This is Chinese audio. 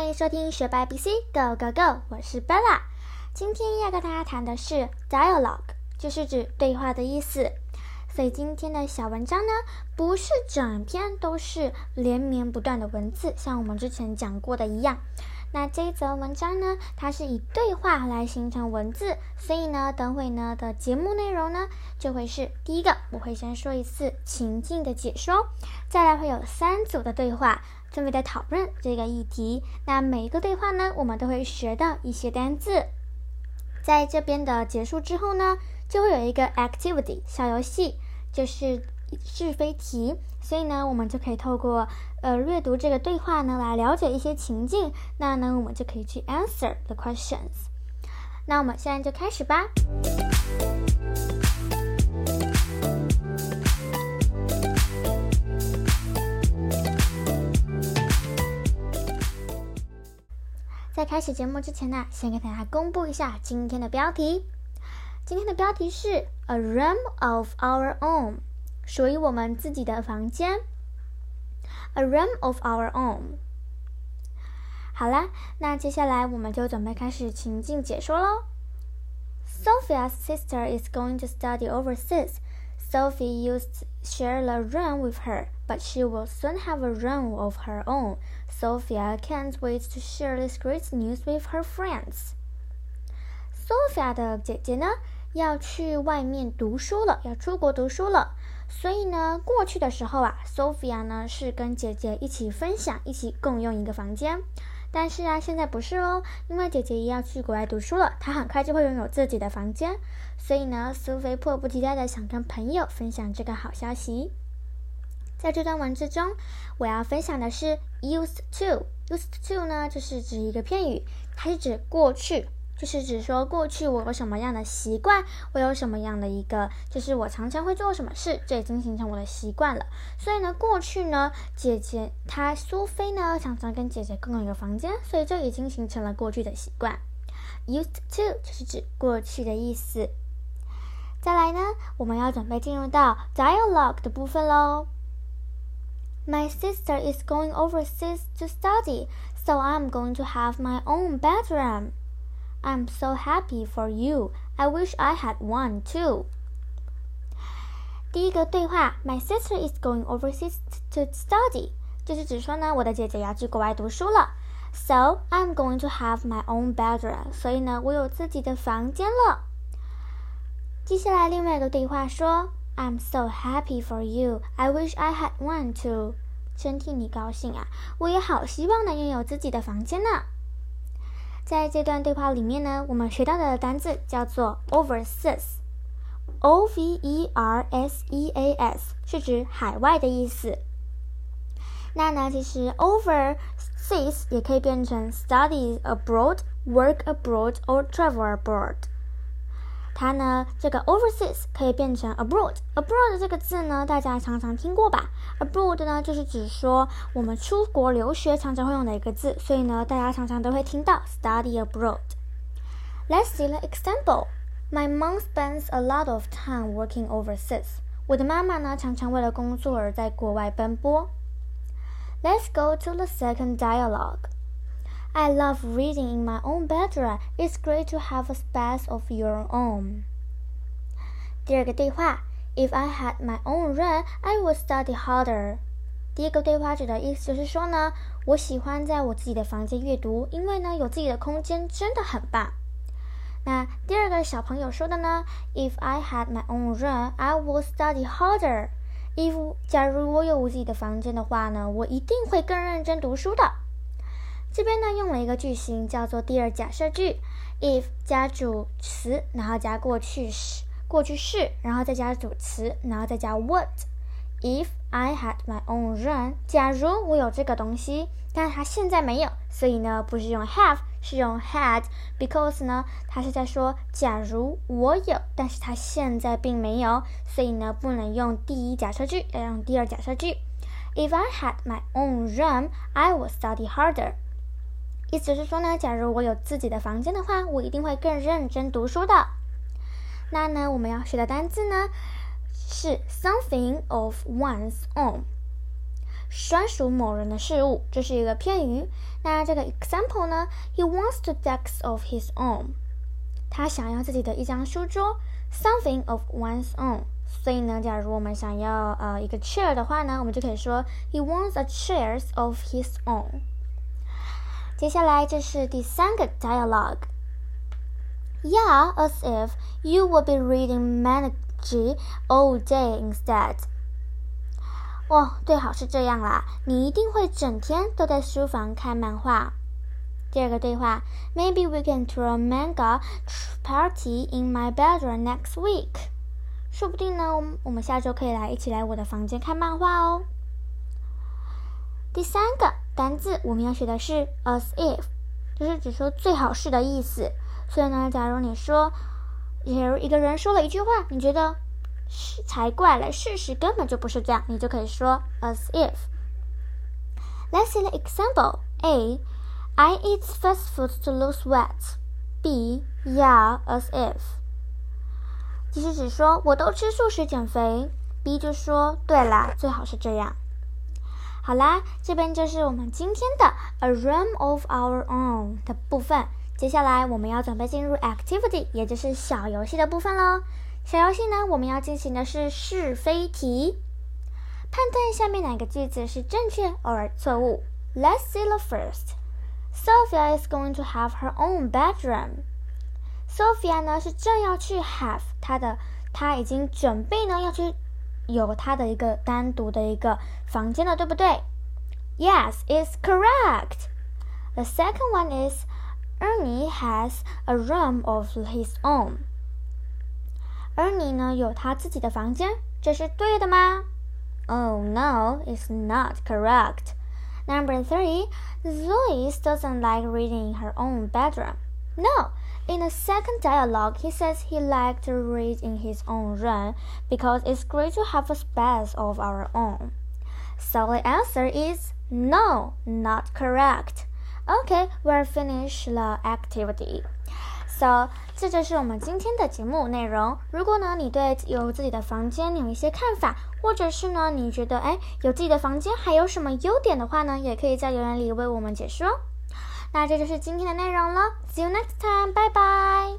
欢迎收听学霸 BC Go Go Go，我是 Bella。今天要跟大家谈的是 dialogue，就是指对话的意思。所以今天的小文章呢，不是整篇都是连绵不断的文字，像我们之前讲过的一样。那这一则文章呢，它是以对话来形成文字，所以呢，等会呢的节目内容呢，就会是第一个，我会先说一次情境的解说，再来会有三组的对话，分别在讨论这个议题。那每一个对话呢，我们都会学到一些单字。在这边的结束之后呢，就会有一个 activity 小游戏，就是是非题。所以呢，我们就可以透过呃阅读这个对话呢，来了解一些情境。那呢，我们就可以去 answer the questions。那我们现在就开始吧。在开始节目之前呢，先给大家公布一下今天的标题。今天的标题是 A room of our own，属于我们自己的房间。A room of our own。好啦，那接下来我们就准备开始情境解说喽。Sophia's sister is going to study overseas. Sophie used to share a room with her, but she will soon have a room of her own. Sophia can't wait to share this great news with her friends. Sophia 的姐姐呢，要去外面读书了，要出国读书了。所以呢，过去的时候啊，Sophia 呢是跟姐姐一起分享，一起共用一个房间。 但是啊，现在不是哦，因为姐姐也要去国外读书了，她很快就会拥有自己的房间。所以呢，苏菲迫不及待的想跟朋友分享这个好消息。在这段文字中，我要分享的是 used to。used to 呢，就是指一个片语，它是指过去。就是指说过去我有什么样的习惯，我有什么样的一个，就是我常常会做什么事，这已经形成我的习惯了。所以呢，过去呢，姐姐她苏菲呢常常跟姐姐共用一个房间，所以这已经形成了过去的习惯。Used to 就是指过去的意思。再来呢，我们要准备进入到 dialogue 的部分喽。My sister is going overseas to study, so I'm going to have my own bedroom. I'm so happy for you. I wish I had one too. 第一个对话，My sister is going overseas to study，就是指说呢，我的姐姐要去国外读书了。So I'm going to have my own bedroom，所以呢，我有自己的房间了。接下来另外一个对话说，I'm so happy for you. I wish I had one too。真替你高兴啊！我也好希望能拥有自己的房间呢。 在这段对话里面呢，我们学到的单字叫做 overseas，o v e r s e a s 是指海外的意思。那呢，其实 overseas 也可以变成 study abroad、work abroad or travel abroad。它呢，这个 overseas 可以变成 abroad。abroad 这个字呢，大家常常听过吧？abroad 呢，就是指说我们出国留学常常会用的一个字，所以呢，大家常常都会听到 study abroad。Let's see the example. My mom spends a lot of time working overseas. 我的妈妈呢，常常为了工作而在国外奔波。Let's go to the second dialogue. I love reading in my own bedroom. It's great to have a space of your own. 第二个对话，If I had my own room, I would study harder. 第一个对话指的意思就是说呢，我喜欢在我自己的房间阅读，因为呢有自己的空间真的很棒。那第二个小朋友说的呢，If I had my own room, I would study harder. If 假如我有我自己的房间的话呢，我一定会更认真读书的。这边呢用了一个句型叫做第二假设句，if 加主词，然后加过去时、过去式，然后再加主词，然后再加 what。If I had my own room，假如我有这个东西，但是它现在没有，所以呢不是用 have，是用 had，because 呢它是在说假如我有，但是它现在并没有，所以呢不能用第一假设句，要用第二假设句。If I had my own room, I would study harder. 意思是说呢，假如我有自己的房间的话，我一定会更认真读书的。那呢，我们要学的单字呢是 something of one's own。专属某人的事物，这是一个片语。那这个 example 呢？He wants to desk of his own。他想要自己的一张书桌，something of one's own。所以呢，假如我们想要呃一个 chair 的话呢，我们就可以说 He wants a chairs of his own。接下来这是第三个 dialogue。Yeah, as if you would be reading Manji all day instead. 哦，最好是这样啦，你一定会整天都在书房看漫画。第二个对话，Maybe we can throw a manga party in my bedroom next week。说不定呢，我们下周可以来一起来我的房间看漫画哦。第三个 单字我们要学的是 as if，就是指说最好是的意思。所以呢，假如你说，假如一个人说了一句话，你觉得是才怪嘞，事实根本就不是这样，你就可以说 as if。Let's see the example. A. I eat fast food to lose weight. B. Yeah, as if. 其实只说我都吃素食减肥。B 就说对啦，最好是这样。好啦，这边就是我们今天的 A Room of Our Own 的部分。接下来我们要准备进入 activity，也就是小游戏的部分喽。小游戏呢，我们要进行的是是非题，判断下面哪个句子是正确 or 错误。Let's see the first. Sophia is going to have her own bedroom. Sophia 呢是正要去 have 她的，她已经准备呢要去有她的一个单独的一个房间了，对不对？Yes, it's correct. The second one is Ernie has a room of his own. Ernie 呢有他自己的房间，这是对的吗？Oh no, it's not correct. Number three, Zoe doesn't like reading in her own bedroom. No, in the second dialogue, he says he likes to read in his own room because it's great to have a space of our own. So the answer is no, not correct. Okay, we're finished the activity. So，这就是我们今天的节目内容。如果呢，你对有自己的房间有一些看法，或者是呢，你觉得哎，有自己的房间还有什么优点的话呢，也可以在留言里为我们解说。 那这就是今天的内容了。See you next time. Bye bye.